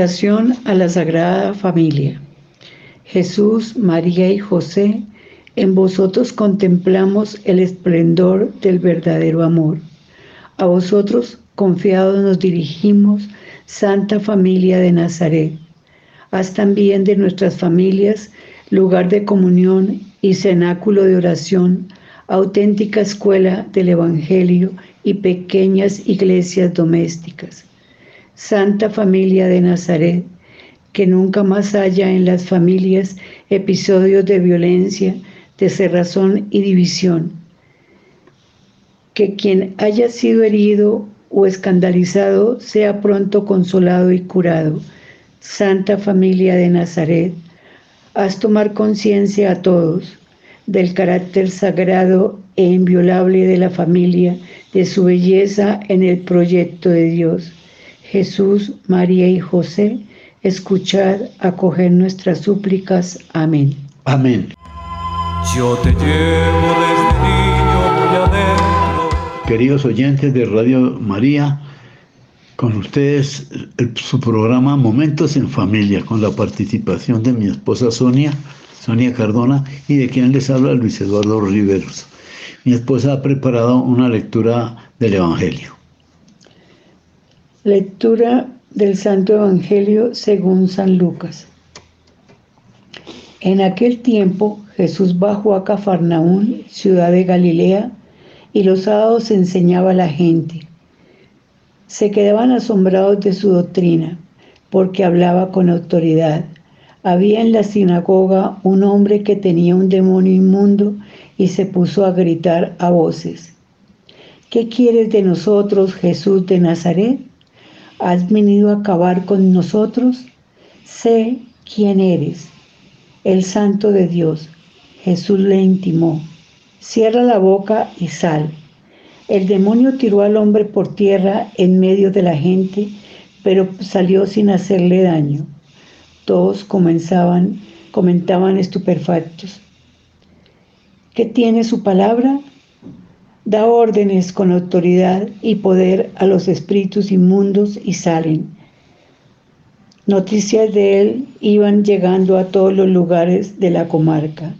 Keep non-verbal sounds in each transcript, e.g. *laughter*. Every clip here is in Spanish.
A la Sagrada Familia. Jesús, María y José, en vosotros contemplamos el esplendor del verdadero amor. A vosotros, confiados, nos dirigimos, Santa Familia de Nazaret. Haz también de nuestras familias lugar de comunión y cenáculo de oración, auténtica escuela del Evangelio y pequeñas iglesias domésticas. Santa Familia de Nazaret, que nunca más haya en las familias episodios de violencia, de cerrazón y división. Que quien haya sido herido o escandalizado sea pronto consolado y curado. Santa Familia de Nazaret, haz tomar conciencia a todos del carácter sagrado e inviolable de la familia, de su belleza en el proyecto de Dios Jesús, María y José, escuchad, acoger nuestras súplicas. Amén. Amén. Yo te llevo desde niño muy adentro. Queridos oyentes de Radio María, con ustedes su programa Momentos en Familia, con la participación de mi esposa Sonia, Sonia Cardona, y de quien les habla Luis Eduardo Riveros. Mi esposa ha preparado una lectura del Evangelio. Lectura del Santo Evangelio según San Lucas. En aquel tiempo Jesús bajó a Cafarnaún, ciudad de Galilea, y los sábados enseñaba a la gente. Se quedaban asombrados de su doctrina, porque hablaba con autoridad. Había en la sinagoga un hombre que tenía un demonio inmundo y se puso a gritar a voces. ¿Qué quieres de nosotros, Jesús de Nazaret? Has venido a acabar con nosotros, sé quién eres, el santo de Dios. Jesús le intimó, cierra la boca y sal. El demonio tiró al hombre por tierra en medio de la gente, pero salió sin hacerle daño. Todos comenzaban, comentaban estupefactos. ¿Qué tiene su palabra? Da órdenes con autoridad y poder a los espíritus inmundos y salen. Noticias de él iban llegando a todos los lugares de la comarca.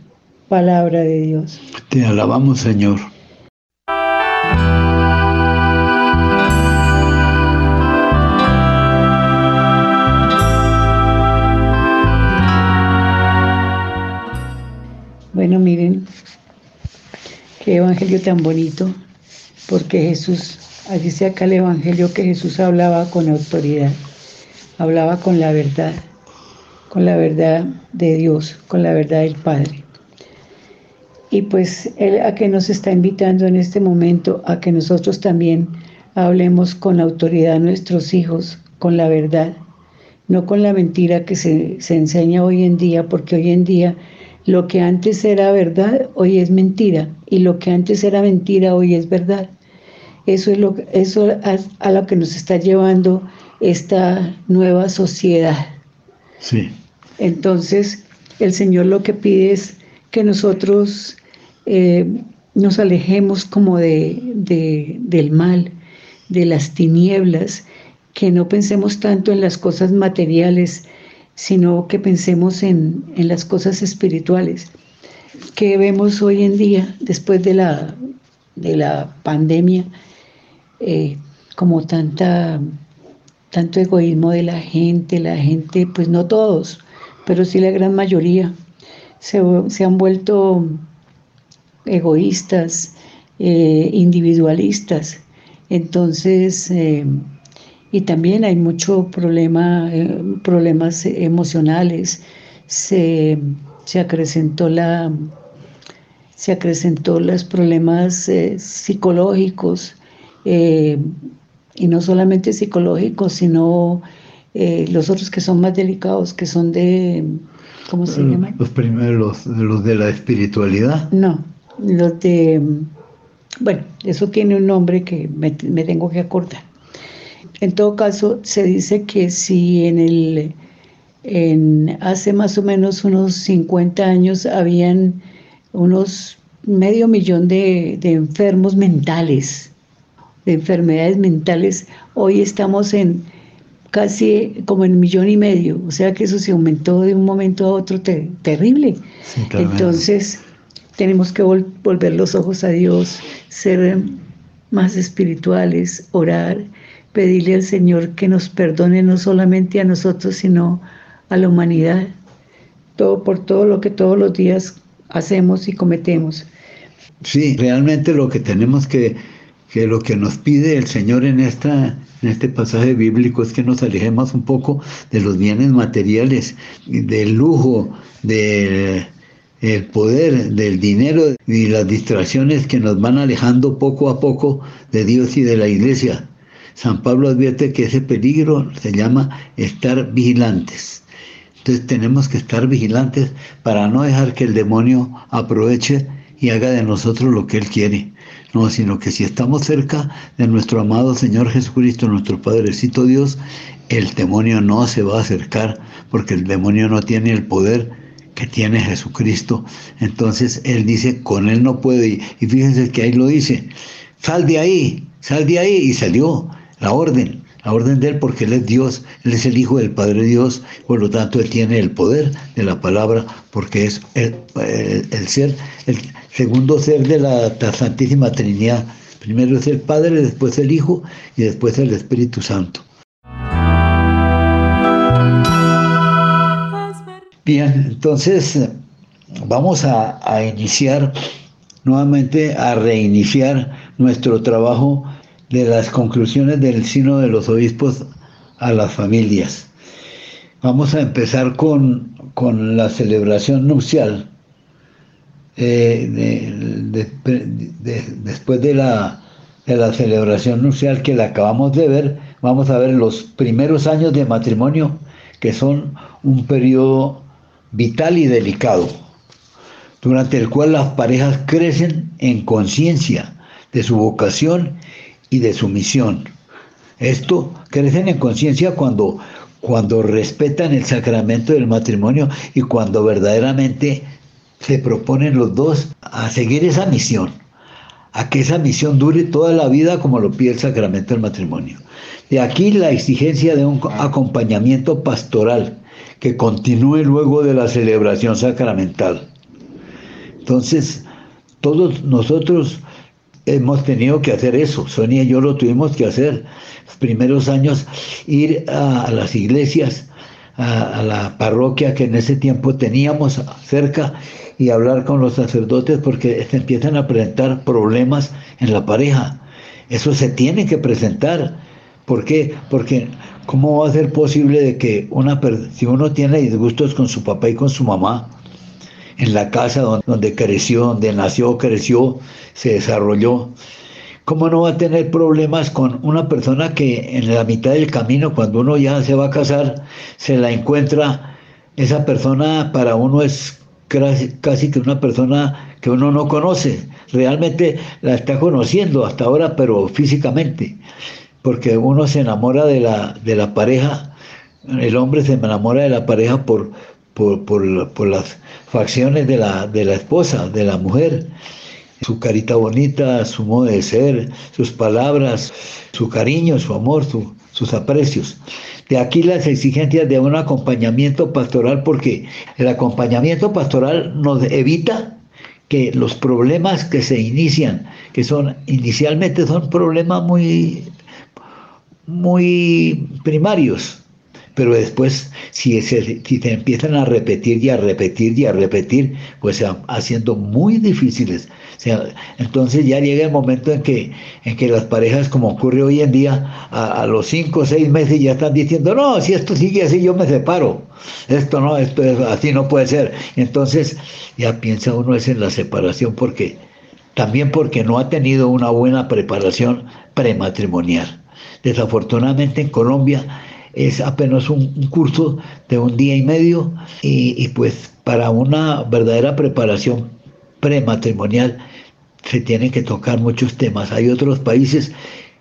Palabra de Dios. Te alabamos, Señor. Qué evangelio tan bonito, porque Jesús, dice acá el evangelio que Jesús hablaba con autoridad, hablaba con la verdad, con la verdad de Dios, con la verdad del Padre. Y pues Él a que nos está invitando en este momento a que nosotros también hablemos con autoridad a nuestros hijos, con la verdad, no con la mentira que se, se enseña hoy en día, porque hoy en día lo que antes era verdad, hoy es mentira. Y lo que antes era mentira, hoy es verdad. Eso es lo, eso a, lo que nos está llevando esta nueva sociedad. Sí. Entonces, el Señor lo que pide es que nosotros eh, nos alejemos como de, del mal, de las tinieblas, que no pensemos tanto en las cosas materiales, sino que pensemos en, las cosas espirituales que vemos hoy en día después de la, de la pandemia, eh, como tanta, tanto egoísmo de la gente, la gente, pues no todos, pero sí la gran mayoría, se, han vuelto egoístas, eh, individualistas. Entonces, eh, y también hay mucho problema, eh, problemas emocionales. Se, acrecentó la se acrecentó los problemas eh, psicológicos eh, y no solamente psicológicos, sino los otros que son más delicados, que son de, ¿cómo se llama? Los primeros, los de la espiritualidad. No, los de, bueno, eso tiene un nombre que me tengo que acordar. En todo caso, se dice que si en el en hace más o menos unos 50 años habían unos medio millón de, enfermos mentales, de enfermedades mentales, hoy estamos en casi como en un millón y medio, o sea que eso se aumentó de un momento a otro terrible. Entonces, tenemos que volver los ojos a Dios, ser más espirituales, orar, pedirle al Señor que nos perdone no solamente a nosotros, sino a la humanidad, todo por todo lo que todos los días hacemos y cometemos. Sí, realmente lo que tenemos que, que lo que nos pide el Señor en esta en este pasaje bíblico es que nos alejemos un poco de los bienes materiales, del lujo, del poder, del dinero y las distracciones que nos van alejando poco a poco de Dios y de la iglesia. San Pablo advierte que ese peligro se llama estar vigilantes. Entonces tenemos que estar vigilantes para no dejar que el demonio aproveche y haga de nosotros lo que él quiere. No, sino que si estamos cerca de nuestro amado Señor Jesucristo, nuestro Padrecito Dios, el demonio no se va a acercar porque el demonio no tiene el poder que tiene Jesucristo. Entonces Él dice, con Él no puede. ir. Y fíjense que ahí lo dice, sal de ahí, sal de ahí. Y salió la orden, la orden de Él porque Él es Dios, Él es el Hijo del Padre Dios, por lo tanto Él tiene el poder de la palabra porque es el, el ser, el, segundo ser de la Santísima Trinidad. Primero es el Padre, después el Hijo y después el Espíritu Santo. Bien, entonces vamos a iniciar nuevamente, a reiniciar nuestro trabajo de las conclusiones del Sino de los Obispos a las familias. Vamos a empezar con, con la celebración nupcial eh, después de la, de la celebración nupcial que la acabamos de ver, vamos a ver los primeros años de matrimonio, que son un periodo vital y delicado, durante el cual las parejas crecen en conciencia de su vocación y de su misión. Esto crecen en conciencia cuando, cuando respetan el sacramento del matrimonio y cuando verdaderamente se proponen los dos a seguir esa misión, a que esa misión dure toda la vida como lo pide el sacramento del matrimonio. De aquí la exigencia de un acompañamiento pastoral que continúe luego de la celebración sacramental. Entonces, todos nosotros hemos tenido que hacer eso, Sonia y yo lo tuvimos que hacer. Los primeros años ir a, las iglesias, a, la parroquia que en ese tiempo teníamos cerca y hablar con los sacerdotes porque se empiezan a presentar problemas en la pareja. Eso se tiene que presentar. ¿Por qué? Porque ¿cómo va a ser posible de que una si uno tiene disgustos con su papá y con su mamá en la casa donde, creció, donde nació, creció, se desarrolló, ¿cómo no va a tener problemas con una persona que en la mitad del camino, cuando uno ya se va a casar, se la encuentra, esa persona para uno es casi que una persona que uno no conoce. Realmente la está conociendo hasta ahora, pero físicamente, porque uno se enamora de la, de la pareja, el hombre se enamora de la pareja por, por, las facciones de la, de la esposa, de la mujer su carita bonita, su modo de ser, sus palabras, su cariño, su amor, sus aprecios. De aquí las exigencias de un acompañamiento pastoral, porque el acompañamiento pastoral nos evita que los problemas que se inician, que son inicialmente son problemas muy, muy primarios, pero después si se, si se empiezan a repetir y a repetir y a repetir, pues se van haciendo muy difíciles entonces ya llega el momento en que, en que las parejas, como ocurre hoy en día, a, los cinco o seis meses ya están diciendo, no, si esto sigue así, yo me separo. Esto no, esto es, así no puede ser. Entonces ya piensa uno es en la separación porque también porque no ha tenido una buena preparación prematrimonial. Desafortunadamente en Colombia es apenas un, curso de un día y medio y, y, pues para una verdadera preparación prematrimonial se tienen que tocar muchos temas. Hay otros países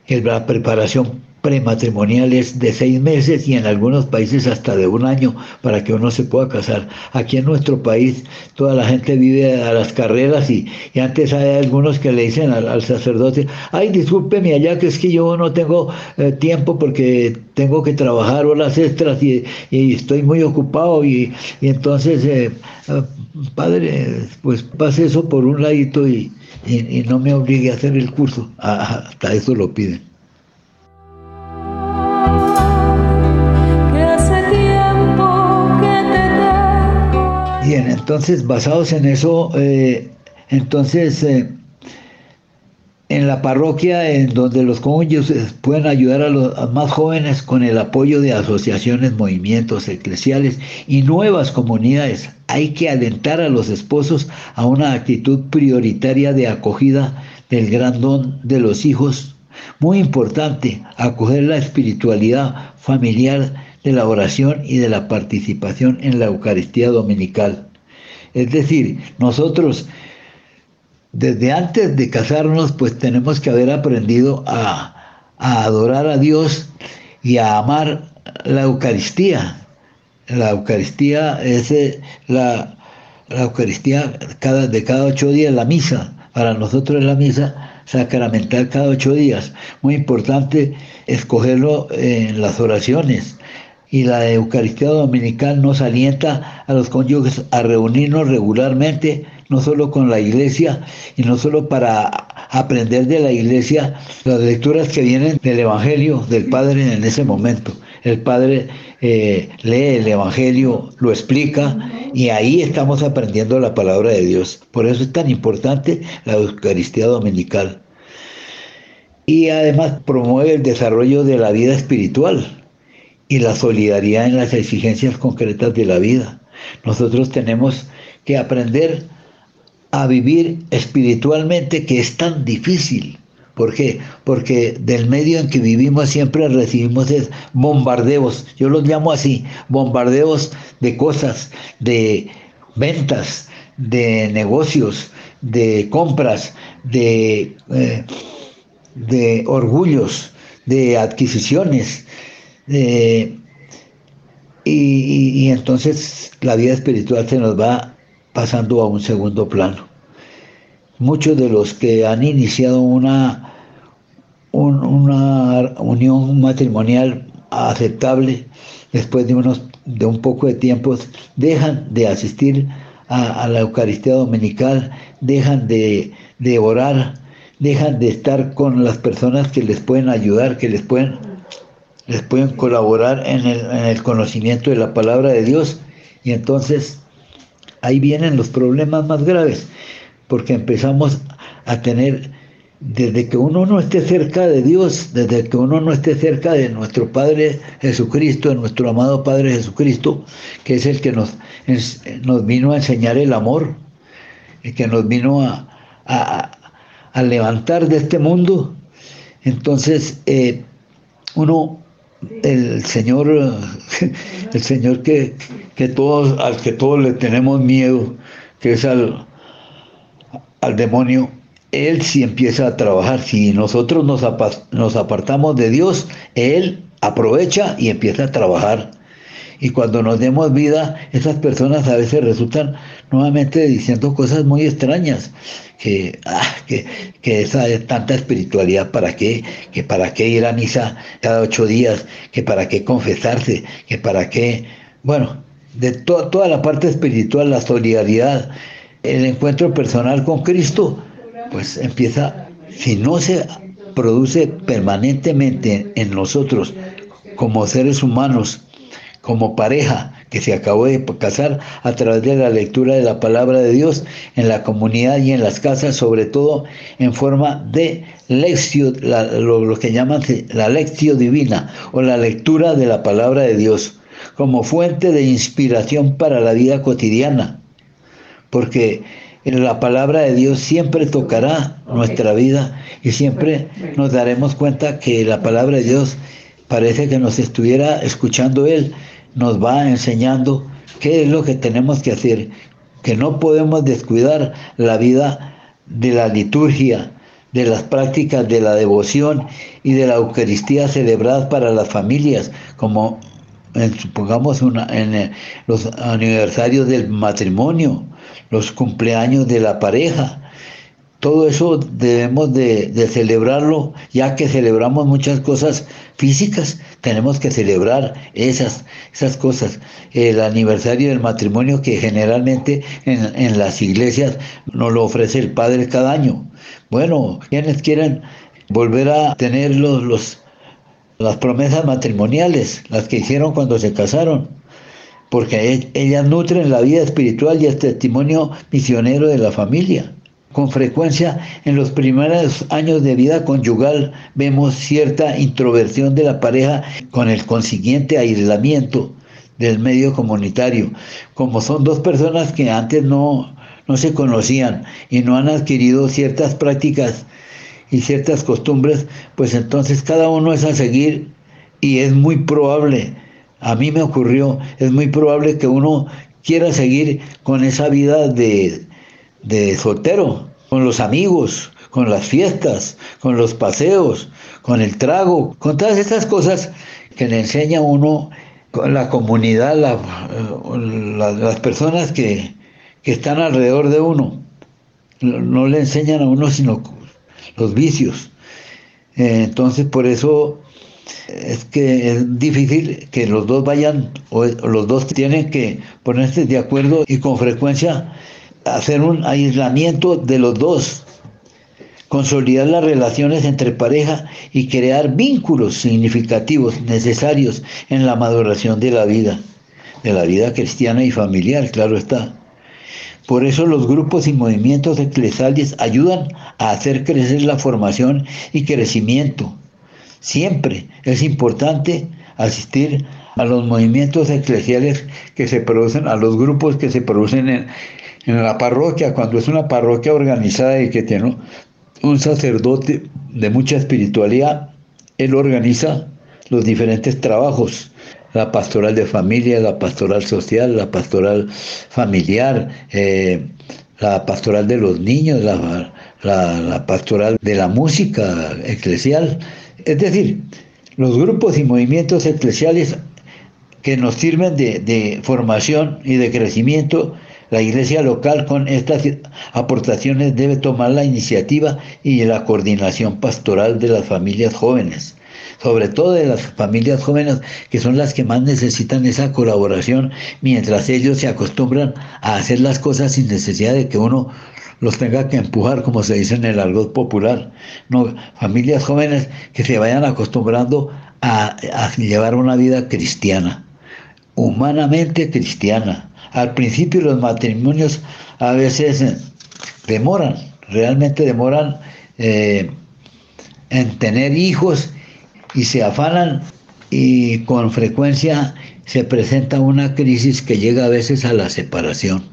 que la preparación prematrimoniales de seis meses y en algunos países hasta de un año para que uno se pueda casar. Aquí en nuestro país toda la gente vive a las carreras y, antes hay algunos que le dicen al, sacerdote, ay, discúlpeme allá que es que yo no tengo eh, tiempo porque tengo que trabajar horas extras y, estoy muy ocupado y, entonces, eh, eh, padre, pues pase eso por un ladito y, no me obligue a hacer el curso. Ah, hasta eso lo piden. Entonces basados en eso, eh, entonces eh, en la parroquia en donde los cónyuges pueden ayudar a los más jóvenes con el apoyo de asociaciones, movimientos eclesiales y nuevas comunidades. Hay que alentar a los esposos a una actitud prioritaria de acogida del gran don de los hijos. Muy importante, acoger la espiritualidad familiar de la oración y de la participación en la Eucaristía Dominical. Es decir, nosotros desde antes de casarnos pues tenemos que haber aprendido a, adorar a Dios y a amar la Eucaristía. La Eucaristía es eh, la, Eucaristía cada, de cada ocho días, la misa. Para nosotros es la misa sacramental cada ocho días. Muy importante escogerlo en las oraciones y la Eucaristía Dominical nos alienta a los cónyuges a reunirnos regularmente, no solo con la iglesia y no solo para aprender de la iglesia las lecturas que vienen del Evangelio del Padre en ese momento. El Padre eh, lee el Evangelio, lo explica y ahí estamos aprendiendo la palabra de Dios. Por eso es tan importante la Eucaristía Dominical. Y además promueve el desarrollo de la vida espiritual y la solidaridad en las exigencias concretas de la vida. Nosotros tenemos que aprender a vivir espiritualmente que es tan difícil. ¿Por qué? Porque del medio en que vivimos siempre recibimos bombardeos, yo los llamo así, bombardeos de cosas, de ventas, de negocios, de compras, de, eh, de orgullos, de adquisiciones, eh, y, entonces la vida espiritual se nos va pasando a un segundo plano. Muchos de los que han iniciado una, una unión matrimonial aceptable después de, unos, de un poco de tiempo, dejan de asistir a, la Eucaristía Dominical, dejan de, de orar, dejan de estar con las personas que les pueden ayudar, que les pueden les pueden colaborar en el, conocimiento de la palabra de Dios. Y entonces ahí vienen los problemas más graves, porque empezamos a tener, desde que uno no esté cerca de Dios, desde que uno no esté cerca de nuestro Padre Jesucristo, de nuestro amado Padre Jesucristo, que es el que nos, nos vino a enseñar el amor, el que nos vino a, a, levantar de este mundo, entonces eh, uno el Señor, *laughs* el Señor que, todos, al que todos le tenemos miedo, que es al, al demonio, Él sí empieza a trabajar. Si nosotros nos, nos apartamos de Dios, Él aprovecha y empieza a trabajar. Y cuando nos demos vida, esas personas a veces resultan nuevamente diciendo cosas muy extrañas, que, ah, que, que esa tanta espiritualidad, ¿para qué? Que para qué ir a misa cada ocho días, que para qué confesarse, que para qué, bueno, de toda la parte espiritual, la solidaridad, el encuentro personal con Cristo, pues empieza, si no se produce permanentemente en nosotros como seres humanos, como pareja que se acabó de casar a través de la lectura de la palabra de Dios en la comunidad y en las casas, sobre todo en forma de lección, lo, que llaman la lección divina o la lectura de la palabra de Dios como fuente de inspiración para la vida cotidiana, porque la palabra de Dios siempre tocará nuestra vida y siempre nos daremos cuenta que la palabra de Dios parece que nos estuviera escuchando Él nos va enseñando qué es lo que tenemos que hacer, que no podemos descuidar la vida de la liturgia, de las prácticas de la devoción y de la Eucaristía celebradas para las familias, como supongamos una, en eh, los aniversarios del matrimonio, los cumpleaños de la pareja. Todo eso debemos de, celebrarlo, ya que celebramos muchas cosas físicas, tenemos que celebrar esas, esas cosas. El aniversario del matrimonio que generalmente en, en las iglesias nos lo ofrece el Padre cada año. Bueno, quienes quieren volver a tener los, los, las promesas matrimoniales, las que hicieron cuando se casaron, porque e, ellas nutren la vida espiritual y el testimonio misionero de la familia. Con frecuencia en los primeros años de vida conyugal vemos cierta introversión de la pareja con el consiguiente aislamiento del medio comunitario, como son dos personas que antes no, no se conocían y no han adquirido ciertas prácticas y ciertas costumbres, pues entonces cada uno es a seguir y es muy probable, a mí me ocurrió, es muy probable que uno quiera seguir con esa vida de, de soltero, con los amigos, con las fiestas, con los paseos, con el trago, con todas estas cosas que le enseña uno la comunidad, las personas que, que están alrededor de uno. No le enseñan a uno sino los vicios. Entonces por eso es que es difícil que los dos vayan, o los dos tienen que ponerse de acuerdo y con frecuencia hacer un aislamiento de los dos, consolidar las relaciones entre pareja y crear vínculos significativos necesarios en la maduración de la vida, de la vida cristiana y familiar, claro está. Por eso los grupos y movimientos eclesiales ayudan a hacer crecer la formación y crecimiento. Siempre es importante asistir a los movimientos eclesiales que se producen, a los grupos que se producen en, en la parroquia, cuando es una parroquia organizada y que tiene un sacerdote de mucha espiritualidad, él organiza los diferentes trabajos la pastoral de familia, la pastoral social, la pastoral familiar, eh, la pastoral de los niños, la, pastoral de la música eclesial. Es decir, los grupos y movimientos eclesiales que nos sirven de, de formación y de crecimiento, la iglesia local con estas aportaciones debe tomar la iniciativa y la coordinación pastoral de las familias jóvenes sobre todo de las familias jóvenes, que son las que más necesitan esa colaboración, mientras ellos se acostumbran a hacer las cosas sin necesidad de que uno los tenga que empujar, como se dice en el argot popular. Familias jóvenes que se vayan acostumbrando a llevar una vida cristiana, humanamente cristiana. Al principio los matrimonios a veces eh, demoran, realmente demoran eh, en tener hijos y se afanan y con frecuencia se presenta una crisis que llega a veces a la separación.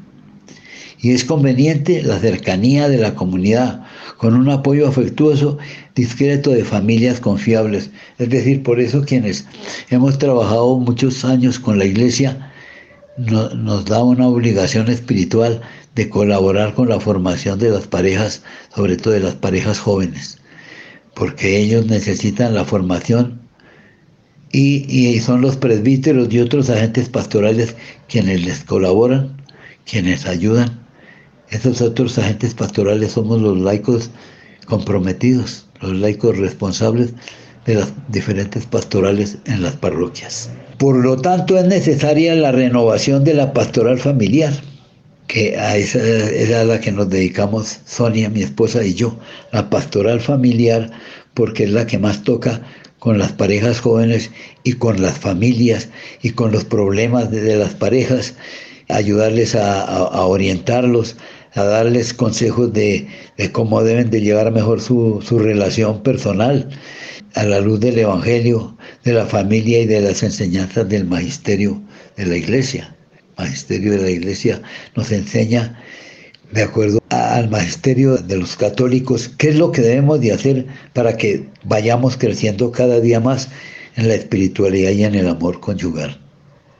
Y es conveniente la cercanía de la comunidad con un apoyo afectuoso, discreto de familias confiables. Es decir, por eso quienes hemos trabajado muchos años con la iglesia, nos da una obligación espiritual de colaborar con la formación de las parejas, sobre todo de las parejas jóvenes porque ellos necesitan la formación y, son los presbíteros y otros agentes pastorales quienes les colaboran, quienes ayudan. Esos otros agentes pastorales somos los laicos comprometidos, los laicos responsables de las diferentes pastorales en las parroquias. Por lo tanto, es necesaria la renovación de la pastoral familiar que a esa era la que nos dedicamos Sonia, mi esposa y yo, la pastoral familiar, porque es la que más toca con las parejas jóvenes y con las familias y con los problemas de, las parejas, ayudarles a, orientarlos, a darles consejos de, cómo deben de llevar mejor su relación personal a la luz del Evangelio, de la familia y de las enseñanzas del magisterio de la iglesia magisterio de la Iglesia nos enseña, de acuerdo al magisterio de los católicos, qué es lo que debemos de hacer para que vayamos creciendo cada día más en la espiritualidad y en el amor conyugal.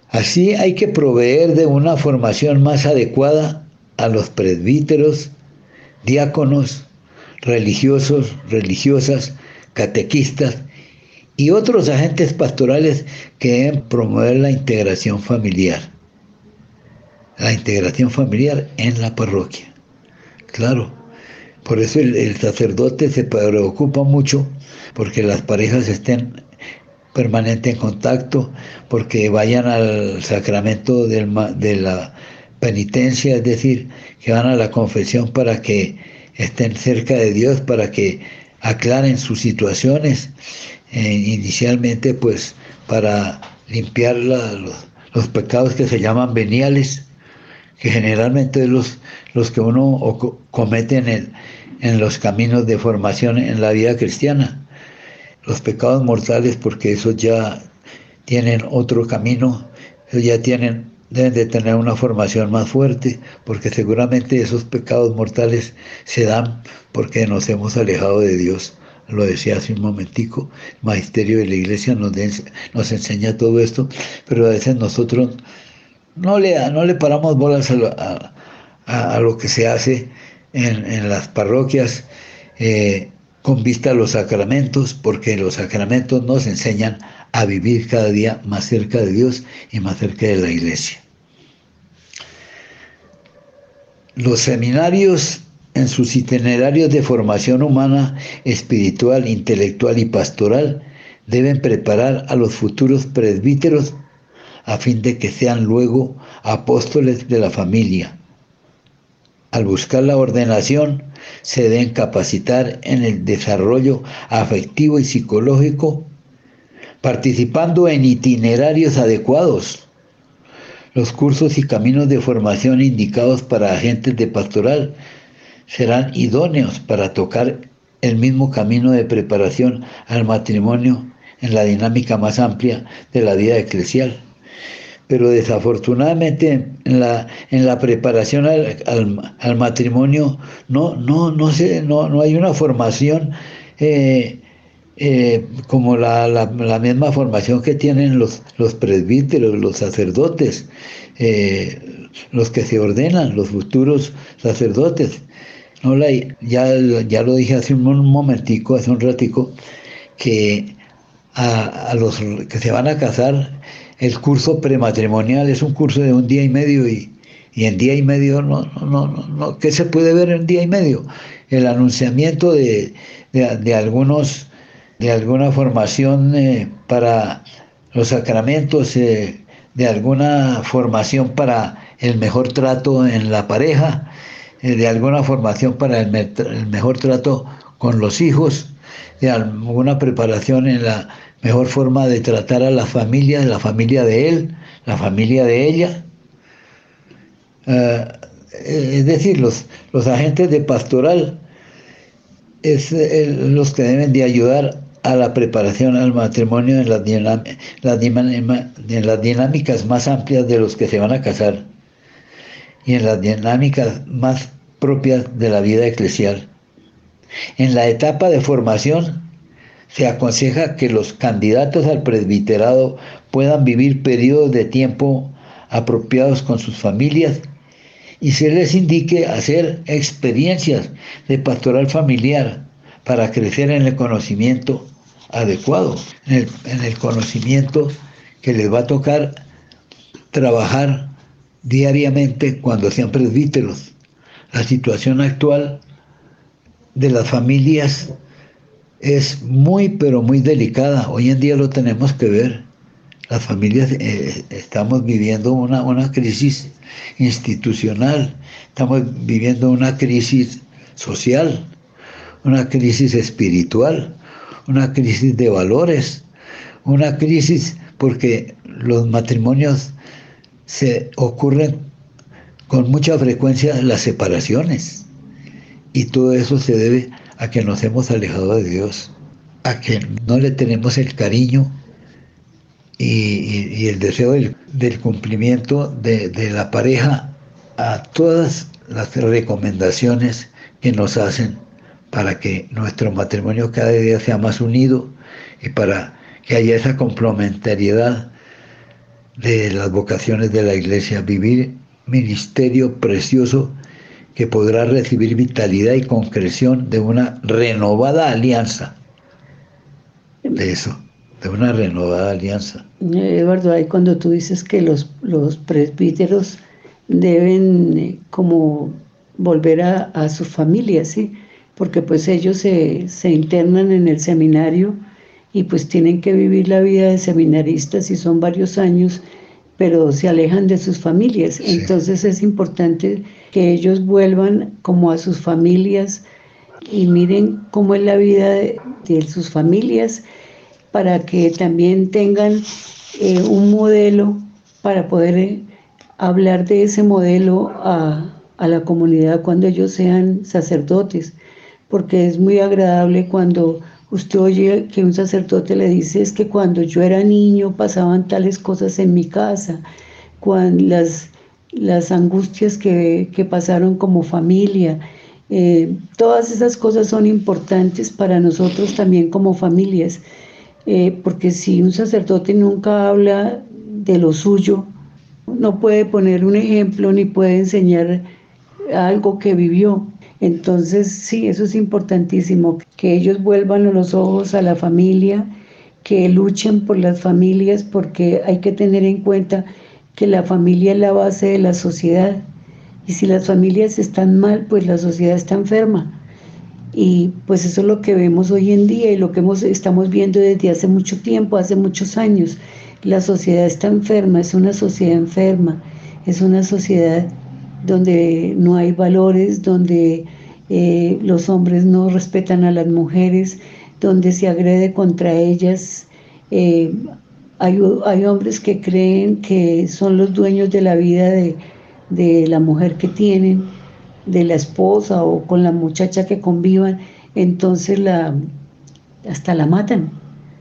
Así hay que proveer de una formación más adecuada a los presbíteros, diáconos, religiosos, religiosas, catequistas y otros agentes pastorales que deben promover la integración familiar. La integración familiar en la parroquia. Claro, por eso el, sacerdote se preocupa mucho porque las parejas estén permanente en contacto, porque vayan al sacramento de la penitencia, es decir, que van a la confesión para que estén cerca de Dios, para que aclaren sus situaciones, eh, inicialmente pues para limpiar los, pecados que se llaman veniales, que generalmente los, los que uno comete en, en los caminos de formación en la vida cristiana. Los pecados mortales, porque esos ya tienen otro camino, esos ya tienen deben de tener una formación más fuerte, porque seguramente esos pecados mortales se dan porque nos hemos alejado de Dios. Lo decía hace un momentico, el magisterio de la iglesia nos, nos enseña todo esto, pero a veces nosotros no le, no le paramos bolas a lo, que se hace en, las parroquias eh, con vista a los sacramentos, porque los sacramentos nos enseñan a vivir cada día más cerca de Dios y más cerca de la iglesia. Los seminarios en sus itinerarios de formación humana, espiritual, intelectual y pastoral deben preparar a los futuros presbíteros a fin de que sean luego apóstoles de la familia. Al buscar la ordenación, se deben capacitar en el desarrollo afectivo y psicológico participando en itinerarios adecuados. Los cursos y caminos de formación indicados para agentes de pastoral serán idóneos para tocar el mismo camino de preparación al matrimonio en la dinámica más amplia de la vida eclesial. Pero desafortunadamente en la, en la preparación al, matrimonio no, no, no, no, no hay una formación eh, eh, como la, la, misma formación que tienen los, los presbíteros, los sacerdotes, eh, los que se ordenan, los futuros sacerdotes. No la, ya, ya lo dije hace un momentico, hace un ratico, que a, los que se van a casar, el curso prematrimonial es un curso de un día y medio y, en día y medio no, no, no, no, ¿qué se puede ver en día y medio? El anunciamiento de, de algunos de alguna formación eh, para los sacramentos, eh, de alguna formación para el mejor trato en la pareja, eh, de alguna formación para el, mejor trato con los hijos, de alguna preparación en la mejor forma de tratar a la familia, la familia de él, la familia de ella. es decir, los, los agentes de pastoral es los que deben de ayudar a la preparación al matrimonio en las, dinámicas más amplias de los que se van a casar y en las dinámicas más propias de la vida eclesial. En la etapa de formación se aconseja que los candidatos al presbiterado puedan vivir periodos de tiempo apropiados con sus familias y se les indique hacer experiencias de pastoral familiar para crecer en el conocimiento adecuado, en el, conocimiento que les va a tocar trabajar diariamente cuando sean presbíteros. La situación actual de las familias es muy, pero muy delicada. Hoy en día lo tenemos que ver. Las familias eh, estamos viviendo una, una crisis institucional, estamos viviendo una crisis social, una crisis espiritual una crisis de valores, una crisis porque los matrimonios se ocurren con mucha frecuencia las separaciones. Y todo eso se debe a que nos hemos alejado de Dios, a que no le tenemos el cariño y, el deseo del, cumplimiento de, de la pareja a todas las recomendaciones que nos hacen para que nuestro matrimonio cada día sea más unido y para que haya esa complementariedad de las vocaciones de la iglesia, vivir ministerio precioso que podrá recibir vitalidad y concreción de una renovada alianza. De eso, de una renovada alianza. Eduardo, ahí cuando tú dices que los, los presbíteros deben eh, como volver a, a su familia, ¿sí? Porque pues ellos se, se internan en el seminario y pues tienen que vivir la vida de seminaristas y son varios años, pero se alejan de sus familias. Entonces es importante que ellos vuelvan como a sus familias y miren cómo es la vida de, sus familias para que también tengan eh, un modelo para poder eh, hablar de ese modelo a, a la comunidad cuando ellos sean sacerdotes, porque es muy agradable cuando Usted oye que un sacerdote le dice es que cuando yo era niño pasaban tales cosas en mi casa, las, las angustias que, pasaron como familia. Eh, todas esas cosas son importantes para nosotros también como familias, eh, porque si un sacerdote nunca habla de lo suyo, no puede poner un ejemplo ni puede enseñar algo que vivió. Entonces, sí, eso es importantísimo, que ellos vuelvan los ojos a la familia, que luchen por las familias, porque hay que tener en cuenta que la familia es la base de la sociedad. Y si las familias están mal, pues la sociedad está enferma. Y pues eso es lo que vemos hoy en día y lo que hemos, estamos viendo desde hace mucho tiempo, hace muchos años. La sociedad está enferma, es una sociedad enferma, es una sociedad donde no hay valores, donde eh, los hombres no respetan a las mujeres, donde se agrede contra ellas. Eh, hay, hombres que creen que son los dueños de la vida de, de, la mujer que tienen, de la esposa o con la muchacha que convivan, entonces la, hasta la matan,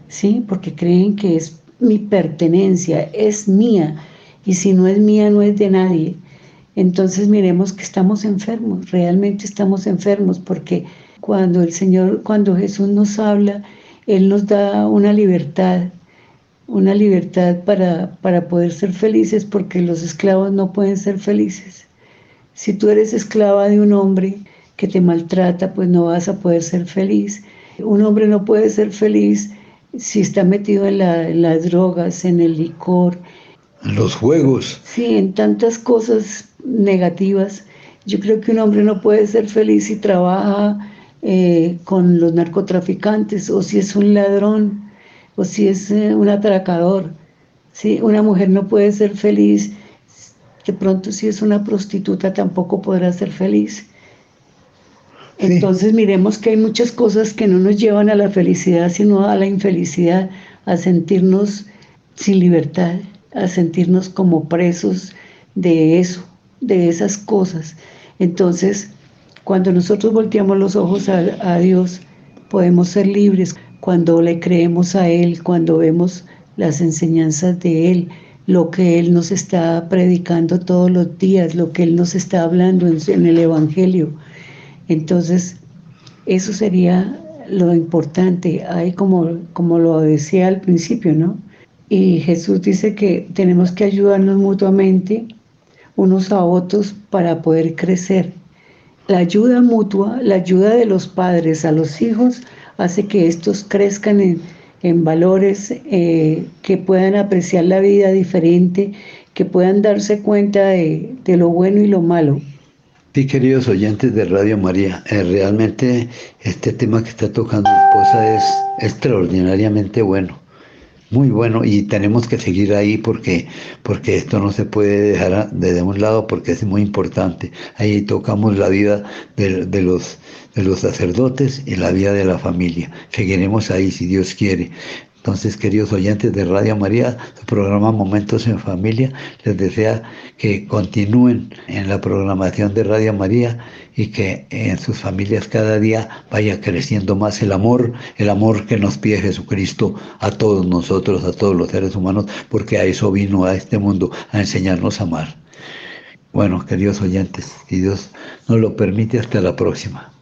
¿sí? Porque creen que es mi pertenencia, es mía, y si no es mía, no es de nadie entonces miremos que estamos enfermos, realmente estamos enfermos, porque cuando el Señor, cuando Jesús nos habla, Él nos da una libertad, una libertad para, para poder ser felices, porque los esclavos no pueden ser felices. Si tú eres esclava de un hombre que te maltrata, pues no vas a poder ser feliz. Un hombre no puede ser feliz si está metido en, en las drogas, en el licor. En los juegos. Sí, en tantas cosas negativas. Yo creo que un hombre no puede ser feliz si trabaja eh, con los narcotraficantes o si es un ladrón o si es eh, un atracador. ¿sí? Una mujer no puede ser feliz, de pronto si es una prostituta tampoco podrá ser feliz. Entonces miremos que hay muchas cosas que no nos llevan a la felicidad, sino a la infelicidad, a sentirnos sin libertad, a sentirnos como presos de eso de esas cosas. Entonces, cuando nosotros volteamos los ojos a, Dios, podemos ser libres. Cuando le creemos a Él, cuando vemos las enseñanzas de Él, lo que Él nos está predicando todos los días, lo que Él nos está hablando en, el Evangelio. Entonces, eso sería lo importante, ahí como, como lo decía al principio, ¿no? Y Jesús dice que tenemos que ayudarnos mutuamente unos a otros para poder crecer. La ayuda mutua, la ayuda de los padres a los hijos, hace que estos crezcan en, valores, eh, que puedan apreciar la vida diferente, que puedan darse cuenta de, lo bueno y lo malo. Sí, queridos oyentes de Radio María, eh, realmente este tema que está tocando mi esposa es extraordinariamente bueno muy bueno y tenemos que seguir ahí porque, porque esto no se puede dejar de un lado porque es muy importante. Ahí tocamos la vida de, de, los, de los sacerdotes y la vida de la familia. Seguiremos ahí si Dios quiere. Entonces, queridos oyentes de Radio María, su programa Momentos en Familia les desea que continúen en la programación de Radio María y que en sus familias cada día vaya creciendo más el amor, el amor que nos pide Jesucristo a todos nosotros, a todos los seres humanos, porque a eso vino a este mundo, a enseñarnos a amar. Bueno, queridos oyentes, si Dios nos lo permite, hasta la próxima.